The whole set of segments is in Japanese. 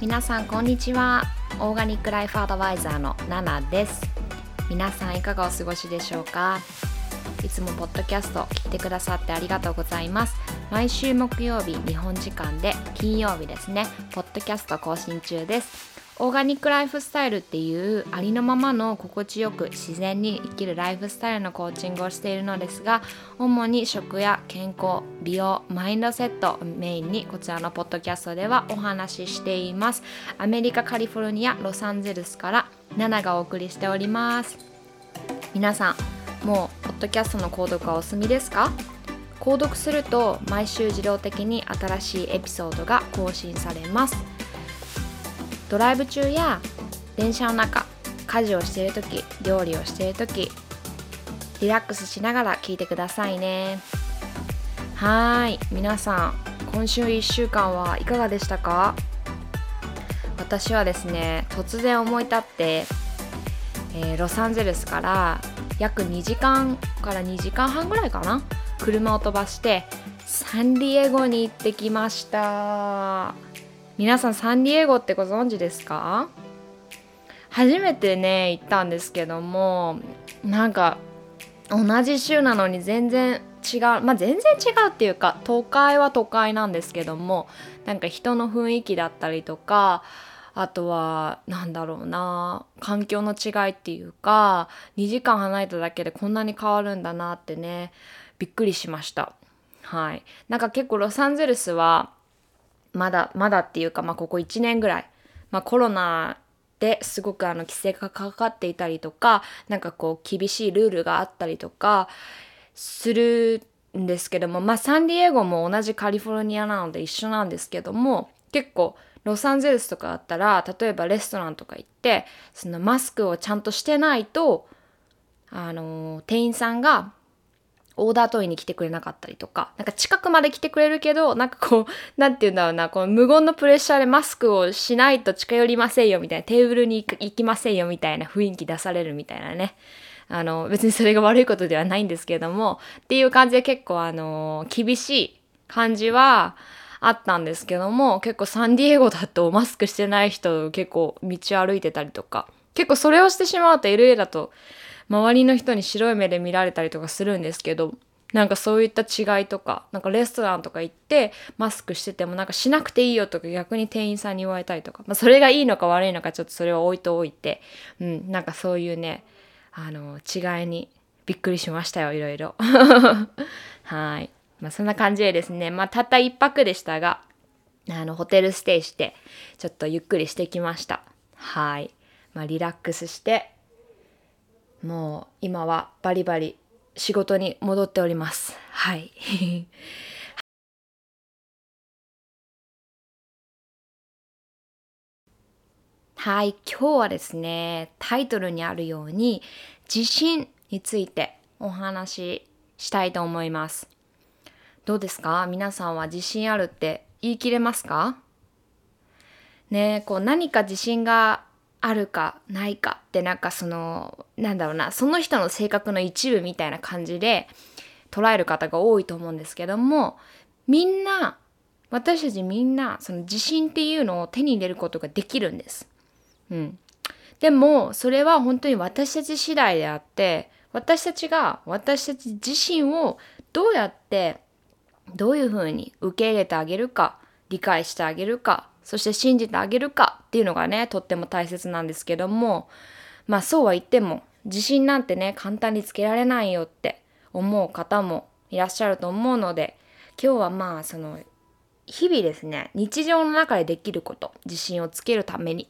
皆さんこんにちは。オーガニックライフアドバイザーのナナです。皆さんいかがお過ごしでしょうか？いつもポッドキャスト聞いてくださってありがとうございます。毎週木曜日日本時間で金曜日ですね。ポッドキャスト更新中です。オーガニックライフスタイルっていうありのままの心地よく自然に生きるライフスタイルのコーチングをしているのですが主に食や健康美容マインドセットメインにこちらのポッドキャストではお話ししています。アメリカカリフォルニアロサンゼルスからナナがお送りしております。皆さんもうポッドキャストの購読はお済みですか？購読すると毎週自動的に新しいエピソードが更新されます。ドライブ中や電車の中家事をしている時料理をしている時リラックスしながら聞いてくださいね。はい皆さん今週1週間はいかがでしたか？私はですね突然思い立って、えー、ロサンゼルスから約2時間から2時間半ぐらいかな車を飛ばしてサンディエゴに行ってきました。皆さんサンディエゴってご存知ですか？初めてね行ったんですけどもなんか同じ州なのに全然違うまあ全然違うっていうか都会は都会なんですけどもなんか人の雰囲気だったりとかあとはなんだろうな環境の違いっていうか2時間離れただけでこんなに変わるんだなってねびっくりしました。はい。なんか結構ロサンゼルスはまだまだっていうか、まあ、ここ1年ぐらい、まあ、コロナですごくあの規制がかかっていたりとかなんかこう厳しいルールがあったりとかするんですけどもまあサンディエゴも同じカリフォルニアなので一緒なんですけども結構ロサンゼルスとかだったら例えばレストランとか行ってそのマスクをちゃんとしてないとあの店員さんがオーダー取りに来てくれなかったりとか、なんか近くまで来てくれるけど、なんかこう、なんて言うんだろうな、この無言のプレッシャーでマスクをしないと近寄りませんよみたいな、テーブルに行きませんよみたいな雰囲気出されるみたいなね。あの、別にそれが悪いことではないんですけれども、っていう感じで結構あの、厳しい感じは、あったんですけども結構サンディエゴだとマスクしてない人結構道歩いてたりとか結構それをしてしまうと LA だと周りの人に白い目で見られたりとかするんですけどなんかそういった違いとかなんかレストランとか行ってマスクしててもなんかしなくていいよとか逆に店員さんに言われたりとか、まあ、それがいいのか悪いのかちょっとそれは置いておいて、うん、なんかそういうねあの違いにびっくりしましたよいろいろ。はい、まあ、そんな感じでですねまあたった一泊でしたがあのホテルステイしてちょっとゆっくりしてきました。はい、まあ、リラックスしてもう今はバリバリ仕事に戻っております。はい。はい、今日はですね、タイトルにあるように自信についてお話ししたいと思います。どうですか？皆さんは自信あるって言い切れますか？ねこう何か自信があるかないかってなんかそのなんだろうなその人の性格の一部みたいな感じで捉える方が多いと思うんですけどもみんな私たちみんなその自信っていうのを手に入れることができるんです。うん、でもそれは本当に私たち次第であって私たちが私たち自身をどうやってどういうふうに受け入れてあげるか理解してあげるかそして信じてあげるかっていうのがねとっても大切なんですけどもまあそうは言っても自信なんてね簡単につけられないよって思う方もいらっしゃると思うので今日はまあその日々ですね日常の中でできること自信をつけるためにっ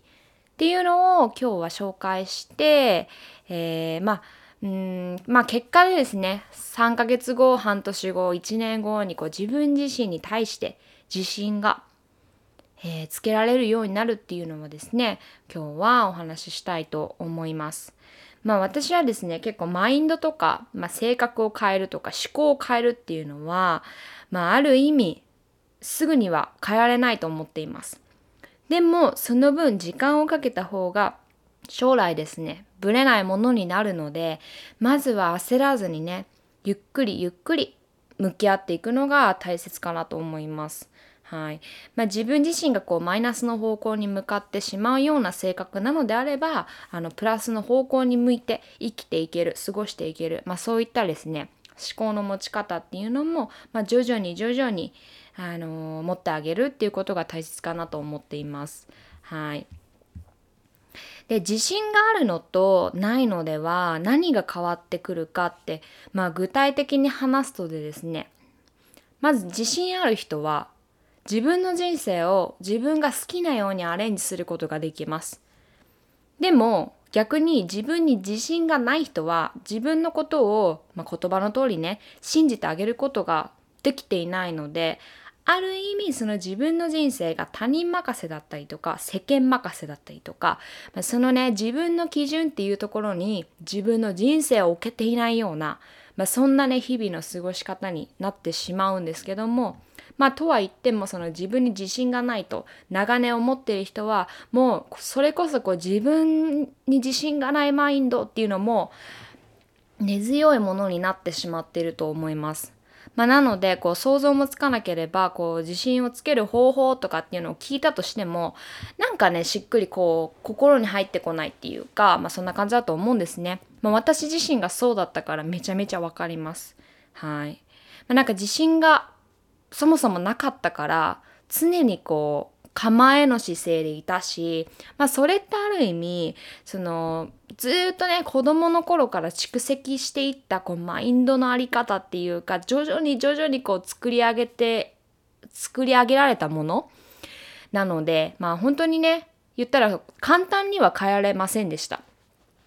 ていうのを今日は紹介して、えー、まあうんまあ結果でですね3ヶ月後半年後1年後にこう自分自身に対して自信がえー、つけられるようになるっていうのはですね今日はお話ししたいと思います。まあ私はですね結構マインドとか、まあ、性格を変えるとか思考を変えるっていうのは、まあ、ある意味すぐには変えられないと思っています。でもその分時間をかけた方が将来ですねぶれないものになるのでまずは焦らずにねゆっくりゆっくり向き合っていくのが大切かなと思います。はいまあ、自分自身がこうマイナスの方向に向かってしまうような性格なのであればあのプラスの方向に向いて生きていける過ごしていける、まあ、そういったですね思考の持ち方っていうのも、まあ、徐々に徐々に、あのー、持ってあげるっていうことが大切かなと思っています。はい、で自信があるのとないのでは何が変わってくるかって、まあ、具体的に話すとでですねまず自信ある人は自分の人生を自分が好きなようにアレンジすることができます。でも逆に自分に自信がない人は自分のことを、まあ、言葉の通りね信じてあげることができていないのである意味その自分の人生が他人任せだったりとか世間任せだったりとかそのね自分の基準っていうところに自分の人生を置けていないような、まあ、そんなね日々の過ごし方になってしまうんですけどもまあとは言ってもその自分に自信がないと長年思っている人はもうそれこそこう自分に自信がないマインドっていうのも根強いものになってしまっていると思います。まあ、なのでこう想像もつかなければこう自信をつける方法とかっていうのを聞いたとしてもなんかねしっくりこう心に入ってこないっていうか、まあ、そんな感じだと思うんですね。まあ、私自身がそうだったからめちゃめちゃわかります。はい。まあ、なんか自信がそもそもなかったから常にこう構えの姿勢でいたし、まあそれってある意味、そのずっとね子供の頃から蓄積していったこうマインドのあり方っていうか徐々に徐々にこう作り上げて作り上げられたものなのでまあ本当にね言ったら簡単には変えられませんでした。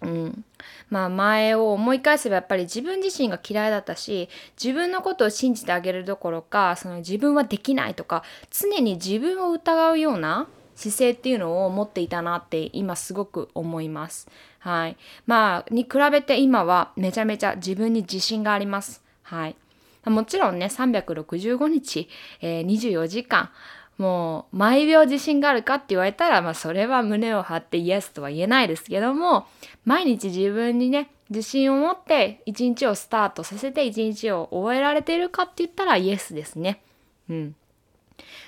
うん、まあ前を思い返せばやっぱり自分自身が嫌いだったし自分のことを信じてあげるどころかその自分はできないとか常に自分を疑うような姿勢っていうのを持っていたなって今すごく思います。はい。まあに比べて今はめちゃめちゃ自分に自信があります。はい。もちろんね365日、えー、24時間もう毎秒自信があるかって言われたら、まあ、それは胸を張ってイエスとは言えないですけども毎日自分にね自信を持って一日をスタートさせて一日を終えられているかって言ったらイエスですね。うん。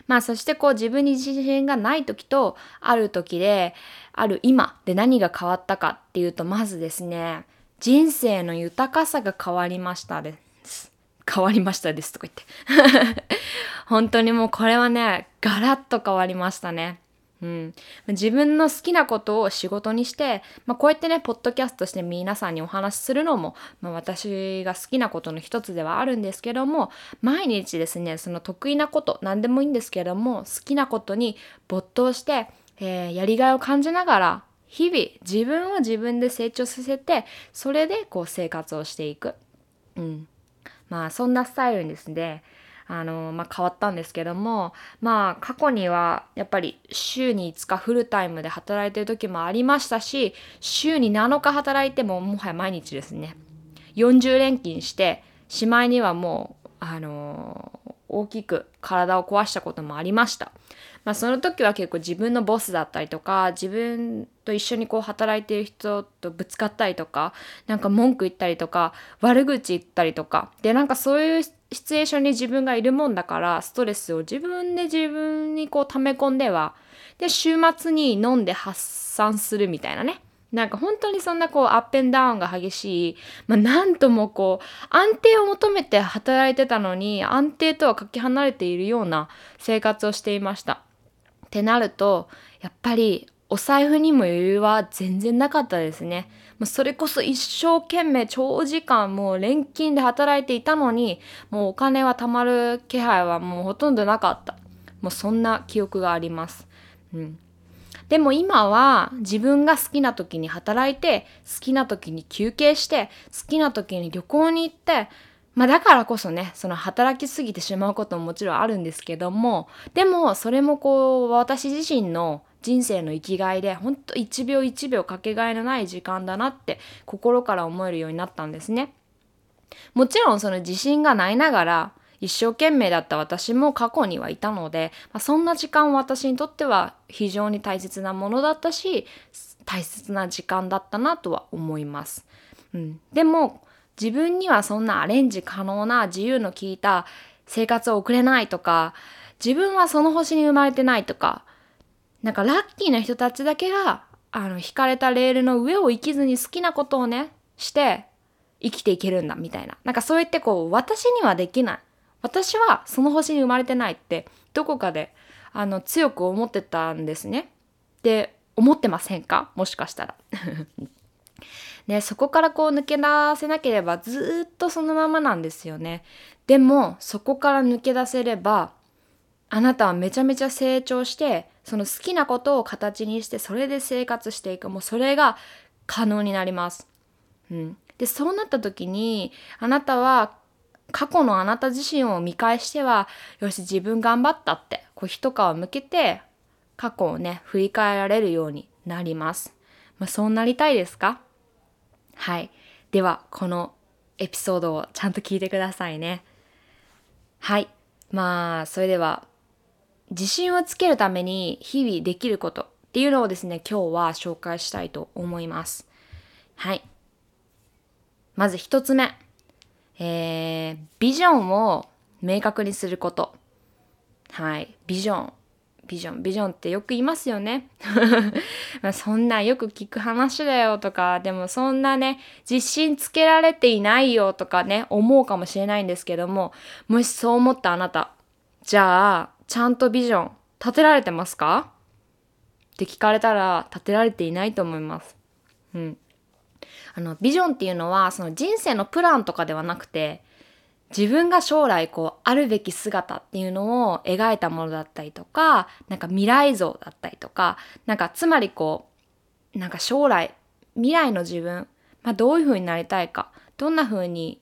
まあそしてこう自分に自信がない時とある時である今で何が変わったかっていうとまずですね人生の豊かさが変わりましたです。変わりましたですとか言って 本当にもうこれはねガラッと変わりましたね。うん、自分の好きなことを仕事にして、まあ、こうやってねポッドキャストして皆さんにお話しするのも、まあ、私が好きなことの一つではあるんですけども毎日ですねその得意なこと何でもいいんですけども好きなことに没頭して、えー、やりがいを感じながら日々自分を自分で成長させてそれでこう生活をしていく。うんまあそんなスタイルにですねあの、まあ、変わったんですけどもまあ過去にはやっぱり週に5日フルタイムで働いてる時もありましたし週に7日働いてももはや毎日ですね40連勤してしまいにはもうあの大きく体を壊したこともありました。まあ、その時は結構自分のボスだったりとか自分と一緒にこう働いている人とぶつかったりとかなんか文句言ったりとか悪口言ったりとかでなんかそういうシチュエーションに自分がいるもんだからストレスを自分で自分にこう溜め込んではで週末に飲んで発散するみたいなねなんか本当にそんなこうアップンダウンが激しい、まあ、なんともこう安定を求めて働いてたのに安定とはかけ離れているような生活をしていました。ってなるとやっぱりお財布にも余裕は全然なかったですね。それこそ一生懸命長時間もう連勤で働いていたのにもうお金は貯まる気配はもうほとんどなかった。もうそんな記憶があります。うん。でも今は自分が好きな時に働いて好きな時に休憩して好きな時に旅行に行ってまあだからこそねその働きすぎてしまうことももちろんあるんですけどもでもそれもこう私自身の人生の生きがいでほんと1秒1秒かけがえのない時間だなって心から思えるようになったんですね。もちろんその自信がないながら一生懸命だった私も過去にはいたので、まあ、そんな時間私にとっては非常に大切なものだったし大切な時間だったなとは思います。うん、でも自分にはそんなアレンジ可能な自由の利いた生活を送れないとか自分はその星に生まれてないとかなんかラッキーな人たちだけがあの引かれたレールの上を生きずに好きなことをねして生きていけるんだみたいななんかそう言ってこう私にはできない私はその星に生まれてないってどこかであの強く思ってたんですね。で思ってませんか？もしかしたら。で そこからこう抜け出せなければずっとそのままなんですよね。でもそこから抜け出せればあなたはめちゃめちゃ成長してその好きなことを形にしてそれで生活していくもうそれが可能になります。うん、でそうなった時にあなたは過去のあなた自身を見返してはよし自分頑張ったってこう一皮向けて過去をね振り返られるようになります。まあ、そうなりたいですか？はい。ではこのエピソードをちゃんと聞いてくださいね。はい。まあそれでは自信をつけるために日々できることっていうのをですね今日は紹介したいと思います。はい。まず一つ目。えー、ビジョンを明確にすること。はい。ビジョン。ビジョン、ビジョンってよく言いますよね。まあそんなよく聞く話だよとか、でもそんなね、自信つけられていないよとかね、思うかもしれないんですけども、もしそう思ったあなた、じゃあ、ちゃんとビジョン立てられてますか？って聞かれたら立てられていないと思います。うん。あのビジョンっていうのはその人生のプランとかではなくて自分が将来こうあるべき姿っていうのを描いたものだったりとかなんか未来像だったりとかなんかつまりこうなんか将来未来の自分、まあ、どういう風になりたいかどんな風に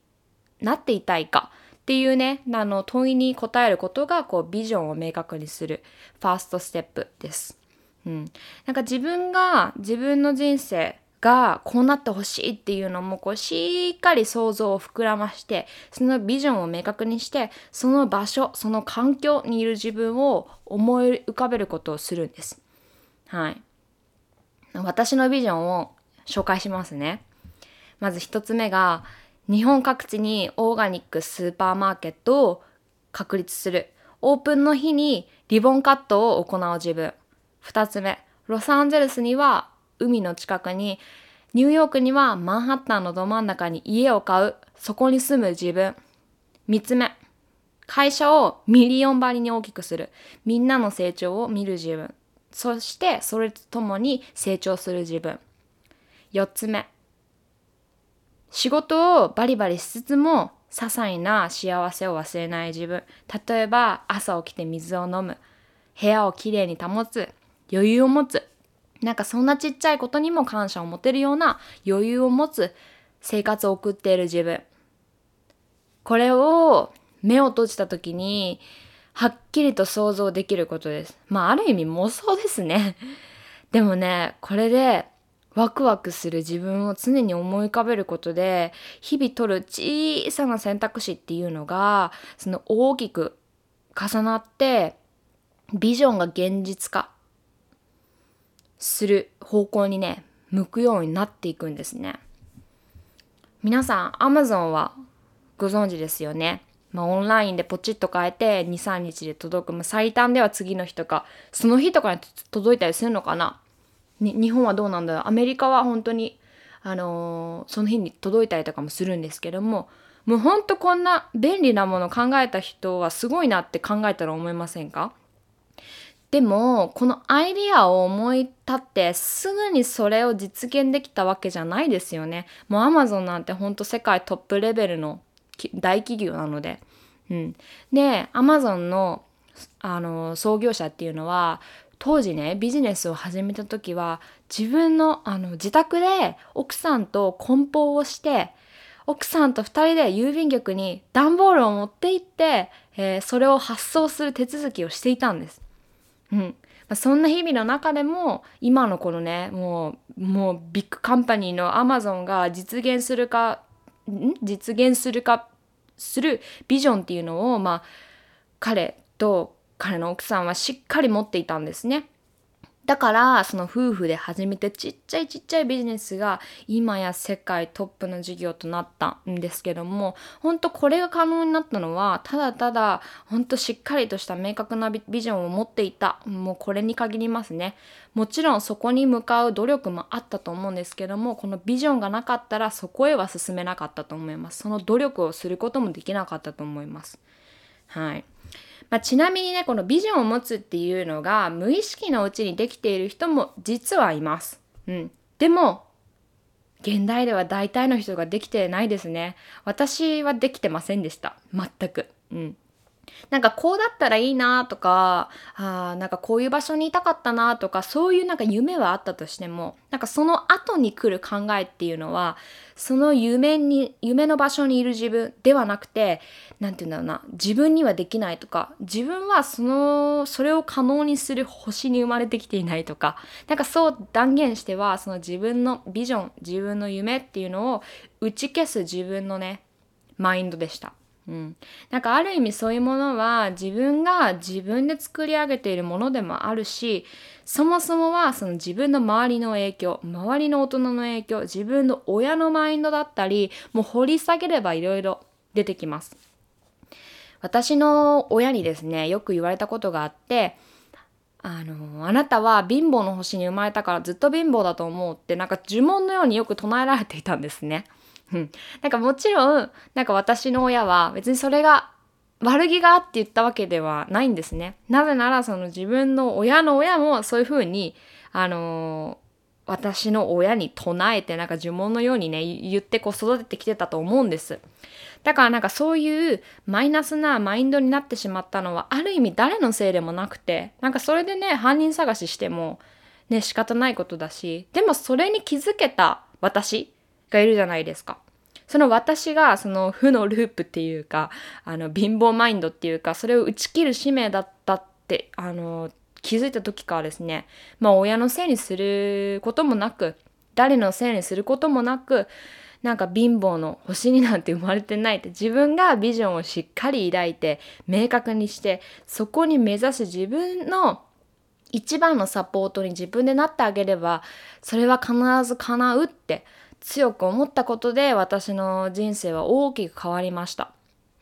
なっていたいかっていうねあの問いに答えることがこうビジョンを明確にするファーストステップです。うん、なんか自分が自分の人生がこうなってほしいっていうのもこうしっかり想像を膨らましてそのビジョンを明確にしてその場所その環境にいる自分を思い浮かべることをするんです。はい。私のビジョンを紹介しますね。まず一つ目が日本各地にオーガニックスーパーマーケットを確立する。オープンの日にリボンカットを行う自分。二つ目、ロサンゼルスには海の近くにニューヨークにはマンハッタンのど真ん中に家を買う。そこに住む自分。3つ目会社をミリオン張りに大きくする。みんなの成長を見る自分。そしてそれとともに成長する自分。4つ目仕事をバリバリしつつも些細な幸せを忘れない自分例えば朝起きて水を飲む部屋をきれいに保つ余裕を持つなんかそんなちっちゃいことにも感謝を持てるような余裕を持つ生活を送っている自分。これを目を閉じた時にはっきりと想像できることです。まあある意味妄想ですね。でもね、これでワクワクする自分を常に思い浮かべることで日々取る小さな選択肢っていうのがその大きく重なってビジョンが現実化する方向にね向くようになっていくんですね。皆さん Amazon はご存知ですよね。まあ、オンラインでポチッと変えて23日で届く、まあ最短では次の日とかその日とかに届いたりするのかな。日本はどうなんだろうアメリカは本当にあのー、その日に届いたりとかもするんですけどももうほんとこんな便利なもの考えた人はすごいなって考えたら思いませんか？でもこのアイディアを思い立ってすぐにそれを実現できたわけじゃないですよね。もうアマゾンなんてほんと世界トップレベルの大企業なので。うん、でアマゾンのあの創業者っていうのは当時ねビジネスを始めた時は自分のあの自宅で奥さんと梱包をして奥さんと2人で郵便局に段ボールを持って行って、えー、それを発送する手続きをしていたんです。うんまあ、そんな日々の中でも今のこのねもうもうビッグカンパニーのアマゾンが実現するかん？実現するかするビジョンっていうのをまあ彼と彼の奥さんはしっかり持っていたんですね。だからその夫婦で始めてちっちゃいちっちゃいビジネスが今や世界トップの事業となったんですけども本当これが可能になったのはただただ本当しっかりとした明確なビジョンを持っていた。もうこれに限りますね。もちろんそこに向かう努力もあったと思うんですけどもこのビジョンがなかったらそこへは進めなかったと思います。その努力をすることもできなかったと思います。はい。まあ、ちなみにねこのビジョンを持つっていうのが無意識のうちにできている人も実はいます。うん、でも現代では大体の人ができてないですね。私はできてませんでした。全く。うん。なんかこうだったらいいなとかあなんかこういう場所にいたかったなとかそういうなんか夢はあったとしてもなんかその後に来る考えっていうのはその夢に夢の場所にいる自分ではなくて何て言うんだろうな自分にはできないとか自分はそのそれを可能にする星に生まれてきていないとかなんかそう断言してはその自分のビジョン自分の夢っていうのを打ち消す自分のねマインドでした。うん、なんかある意味そういうものは自分が自分で作り上げているものでもあるしそもそもはその自分の周りの影響周りの大人の影響自分の親のマインドだったりもう掘り下げればいろいろ出てきます。私の親にですねよく言われたことがあってあのあなたは貧乏の星に生まれたからずっと貧乏だと思うってなんか呪文のようによく唱えられていたんですね。うん、なんかもちろんなんか私の親は別にそれが悪気があって言ったわけではないんですね。なぜならその自分の親の親もそういうふうにあのー、私の親に唱えてなんか呪文のようにね言ってこう育ててきてたと思うんです。だからなんかそういうマイナスなマインドになってしまったのはある意味誰のせいでもなくてなんかそれでね犯人探ししてもね仕方ないことだしでもそれに気づけた私がいるじゃないですか。その私がその負のループっていうかあの貧乏マインドっていうかそれを打ち切る使命だったってあの気づいた時からですねまあ親のせいにすることもなく誰のせいにすることもなくなんか貧乏の星になんて生まれてないって自分がビジョンをしっかり抱いて明確にしてそこに目指す自分の一番のサポートに自分でなってあげればそれは必ず叶うって強く思ったことで私の人生は大きく変わりました。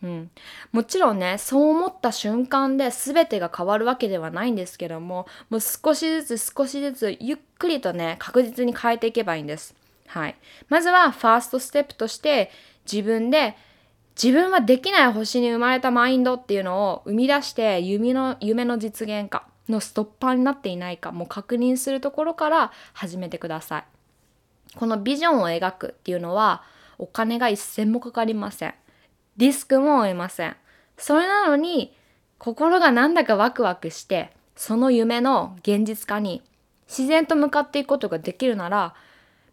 うん、もちろんねそう思った瞬間で全てが変わるわけではないんですけどももう少しずつ少しずつゆっくりとね確実に変えていけばいいんです。はい、まずはファーストステップとして自分で自分はできない星に生まれたマインドっていうのを生み出して夢の夢の実現化のストッパーになっていないかもう確認するところから始めてください。このビジョンを描くっていうのはお金が一銭もかかりません。リスクも負えません。それなのに心がなんだかワクワクしてその夢の現実化に自然と向かっていくことができるなら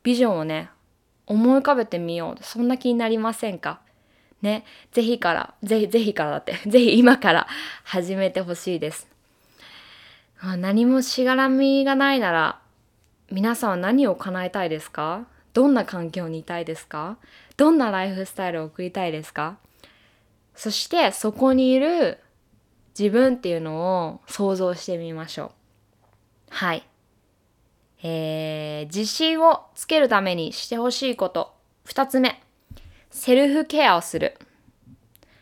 ビジョンをね思い浮かべてみようそんな気になりませんか？ねぜひからぜひぜひからだって ぜひ今から 始めてほしいです何もしがらみがないなら皆さんは何を叶えたいですか？どんな環境にいたいですか？どんなライフスタイルを送りたいですか？そしてそこにいる自分っていうのを想像してみましょう。はい。えー、自信をつけるためにしてほしいこと。二つ目。セルフケアをする。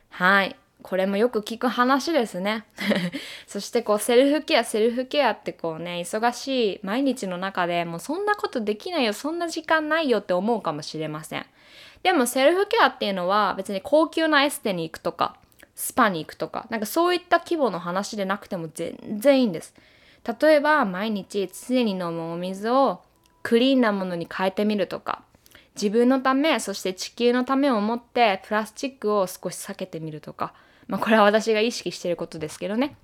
はい。これもよく聞く話ですね。そしてこうセルフケアセルフケアってこうね忙しい毎日の中でもうそんなことできないよそんな時間ないよって思うかもしれません。でもセルフケアっていうのは別に高級なエステに行くとかスパに行くとかなんかそういった規模の話でなくても全然いいんです。例えば毎日常に飲むお水をクリーンなものに変えてみるとか自分のためそして地球のためを思ってプラスチックを少し避けてみるとかまあ、これは私が意識してることですけどね。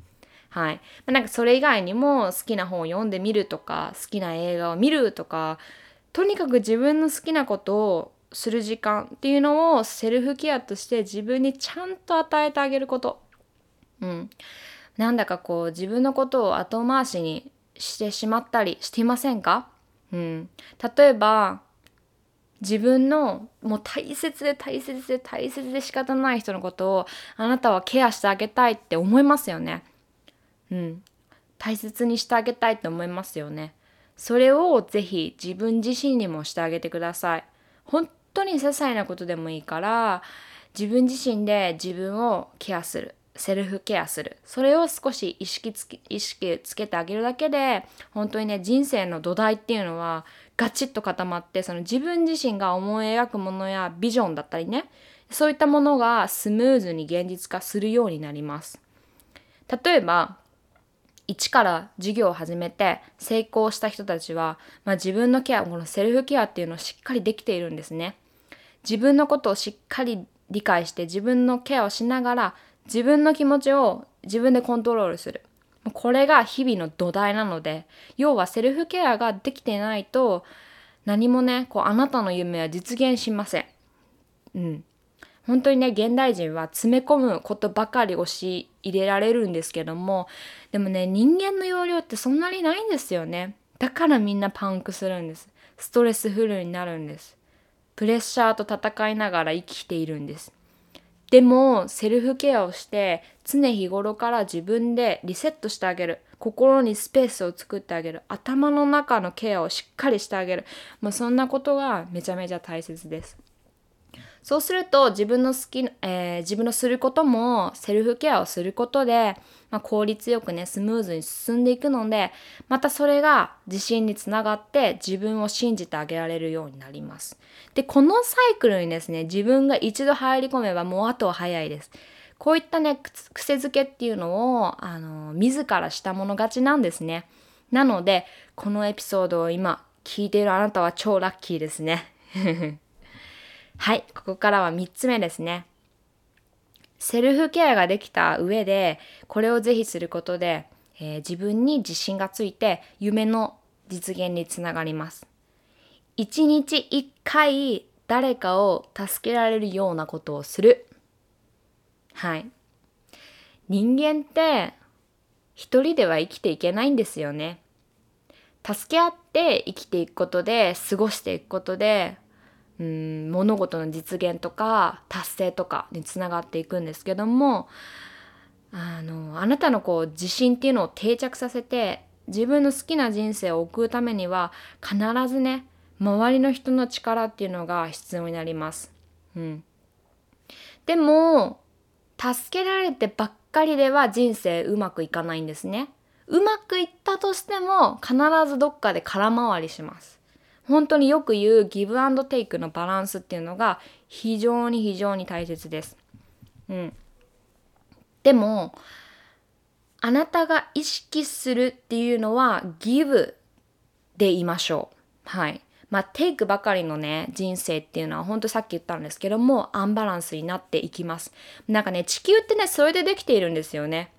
はい。ま、なんかそれ以外にも好きな本を読んでみるとか、好きな映画を見るとか、とにかく自分の好きなことをする時間っていうのをセルフケアとして自分にちゃんと与えてあげること。うん。なんだかこう自分のことを後回しにしてしまったりしていませんか？うん。例えば、自分のもう大切で大切で大切で仕方ない人のことをあなたはケアしてあげたいって思いますよね。うん。大切にしてあげたいと思いますよね。それをぜひ自分自身にもしてあげてください。本当に些細なことでもいいから自分自身で自分をケアする。セルフケアする。それを少し意識つけ意識つけてあげるだけで本当にね人生の土台っていうのはガチッと固まってその自分自身が思い描くものやビジョンだったりねそういったものがスムーズに現実化するようになります。例えば一から授業を始めて成功した人たちは、まあ、自分のケアこのセルフケアっていうのをしっかりできているんですね。自分のことをしっかり理解して自分のケアをしながら自分の気持ちを自分でコントロールする。これが日々の土台なので要はセルフケアができてないと何もねこうあなたの夢は実現しません。うん。本当にね現代人は詰め込むことばかり押し入れられるんですけどもでもね人間の容量ってそんなにないんですよねだからみんなパンクするんですストレスフルになるんですプレッシャーと戦いながら生きているんですでもセルフケアをして常日頃から自分でリセットしてあげる。心にスペースを作ってあげる。頭の中のケアをしっかりしてあげる。まあそんなことがめちゃめちゃ大切です。そうすると自分の好き、えー、自分のすることもセルフケアをすることで、まあ、効率よくねスムーズに進んでいくのでまたそれが自信につながって自分を信じてあげられるようになります。でこのサイクルにですね自分が一度入り込めばもうあとは早いです。こういったね癖づけっていうのをあの自らしたもの勝ちなんですね。なのでこのエピソードを今聞いているあなたは超ラッキーですね。はい、ここからは3つ目ですね。セルフケアができた上で、これをぜひすることで、えー、自分に自信がついて夢の実現につながります。一日一回誰かを助けられるようなことをする。はい。人間って一人では生きていけないんですよね。助け合って生きていくことで過ごしていくことでうん物事の実現とか達成とかにつながっていくんですけどもあのあなたのこう自信っていうのを定着させて自分の好きな人生を送るためには必ずね周りの人の力っていうのが必要になります。うん、でも助けられてばっかりでは人生うまくいかないんですね。うまくいったとしても必ずどっかで空回りします。本当によく言うギブアンドテイクのバランスっていうのが非常に非常に大切です。うん。でも、あなたが意識するっていうのはギブでいましょう。はい。まあ、テイクばかりのね、人生っていうのは、本当さっき言ったんですけども、アンバランスになっていきます。なんかね、地球ってね、それでできているんですよね。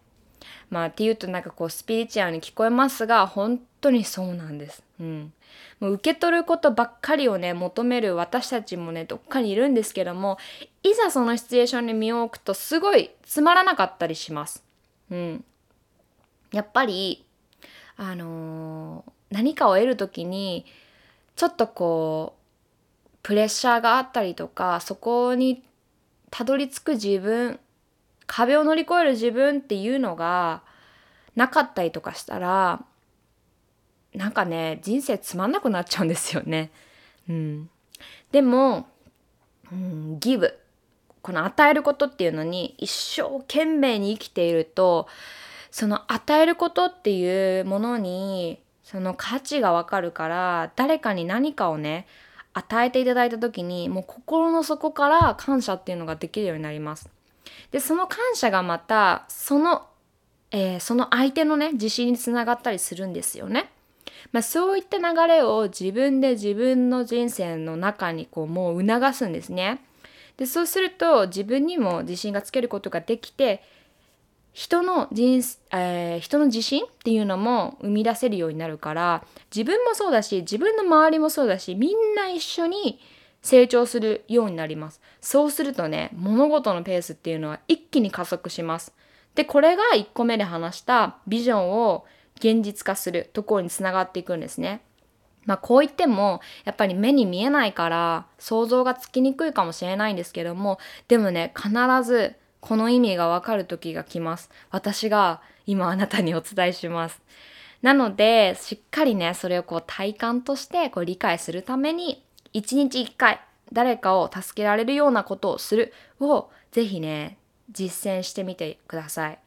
まあ、っていうとなんかこう、スピリチュアルに聞こえますが、本当にそうなんです。うん。もう受け取ることばっかりをね求める私たちもねどっかにいるんですけどもいざそのシチュエーションに身を置くとすごいつまらなかったりします。うん、やっぱりあのー、何かを得る時にちょっとこうプレッシャーがあったりとかそこにたどり着く自分壁を乗り越える自分っていうのがなかったりとかしたらなんかね人生つまんなくなっちゃうんですよね。うん、でも、うん、ギブこの与えることっていうのに一生懸命に生きているとその与えることっていうものにその価値がわかるから誰かに何かをね与えていただいた時にもう心の底から感謝っていうのができるようになります。でその感謝がまたその、えー、その相手のね自信につながったりするんですよね。まあ、そういった流れを自分で自分の人生の中にこうもう促すんですね。でそうすると自分にも自信がつけることができて人の人、えー、人の自信っていうのも生み出せるようになるから自分もそうだし自分の周りもそうだしみんな一緒に成長するようになりますそうするとね物事のペースっていうのは一気に加速しますでこれが1個目で話したビジョンを現実化するところにつながっていくんですね。まあこう言ってもやっぱり目に見えないから想像がつきにくいかもしれないんですけどもでもね必ずこの意味がわかる時が来ます。私が今あなたにお伝えしますなのでしっかりねそれをこう体感としてこう理解するために一日一回誰かを助けられるようなことをするをぜひね実践してみてください。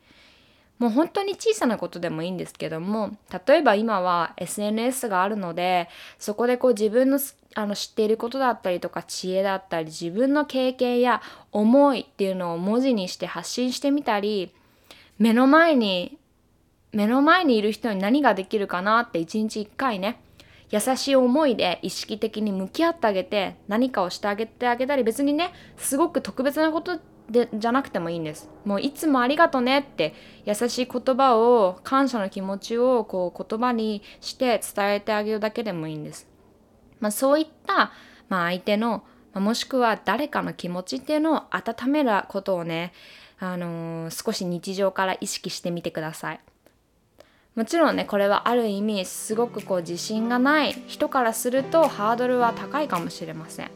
もう本当に小さなことでもいいんですけども例えば今は SNS があるのでそこでこう自分のあの知っていることだったりとか知恵だったり自分の経験や思いっていうのを文字にして発信してみたり目の前に目の前にいる人に何ができるかなって一日一回ね優しい思いで意識的に向き合ってあげて何かをしてあげてあげたり別にねすごく特別なことでじゃなくてもいいんです。もういつもありがとねって優しい言葉を感謝の気持ちをこう言葉にして伝えてあげるだけでもいいんです、まあ、そういった、まあ、相手の、まあ、もしくは誰かの気持ちっていうのを温めることをね、あのー、少し日常から意識してみてください。もちろんねこれはある意味すごくこう自信がない人からするとハードルは高いかもしれません。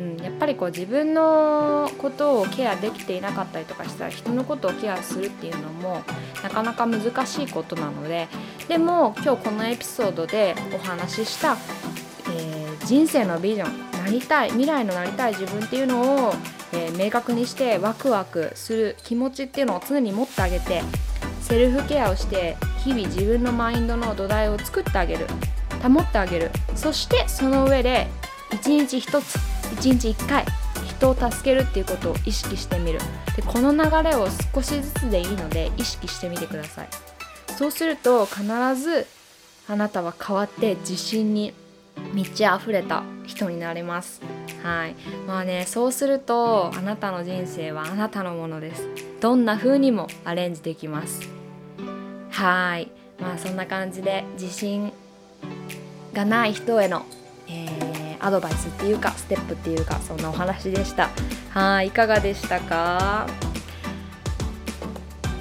うん、やっぱりこう自分のことをケアできていなかったりとかしたら人のことをケアするっていうのもなかなか難しいことなのででも今日このエピソードでお話しした、えー、人生のビジョンなりたい未来のなりたい自分っていうのを、えー、明確にしてワクワクする気持ちっていうのを常に持ってあげてセルフケアをして日々自分のマインドの土台を作ってあげる保ってあげる。そしてその上で一日一つ一日一回人を助けるっていうことを意識してみる。でこの流れを少しずつでいいので意識してみてください。そうすると必ずあなたは変わって自信に満ち溢れた人になれます。はい。まあねそうするとあなたの人生はあなたのものです。どんな風にもアレンジできます。はい。まあそんな感じで自信がない人への、えー、アドバイスっていうかステップっていうかそんなお話でした。はいいかがでしたか？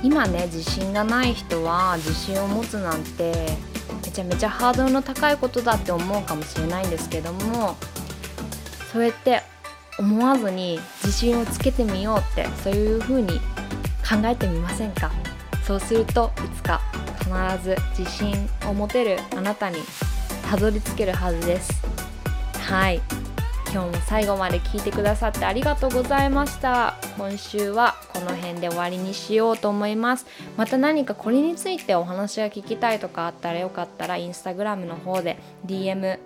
今ね自信がない人は自信を持つなんてめちゃめちゃハードルの高いことだって思うかもしれないんですけどもそうやって思わずに自信をつけてみようってそういう風に考えてみませんか？そうするといつか必ず自信を持てるあなたにたどり着けるはずです。はい。今日も最後まで聞いてくださってありがとうございました。今週はこの辺で終わりにしようと思います。また何かこれについてお話が聞きたいとかあったらよかったらインスタグラムの方で DM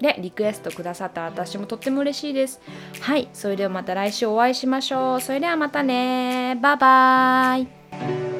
でリクエストくださったら私もとっても嬉しいです。はい。それではまた来週お会いしましょう。それではまたね。バイバーイ。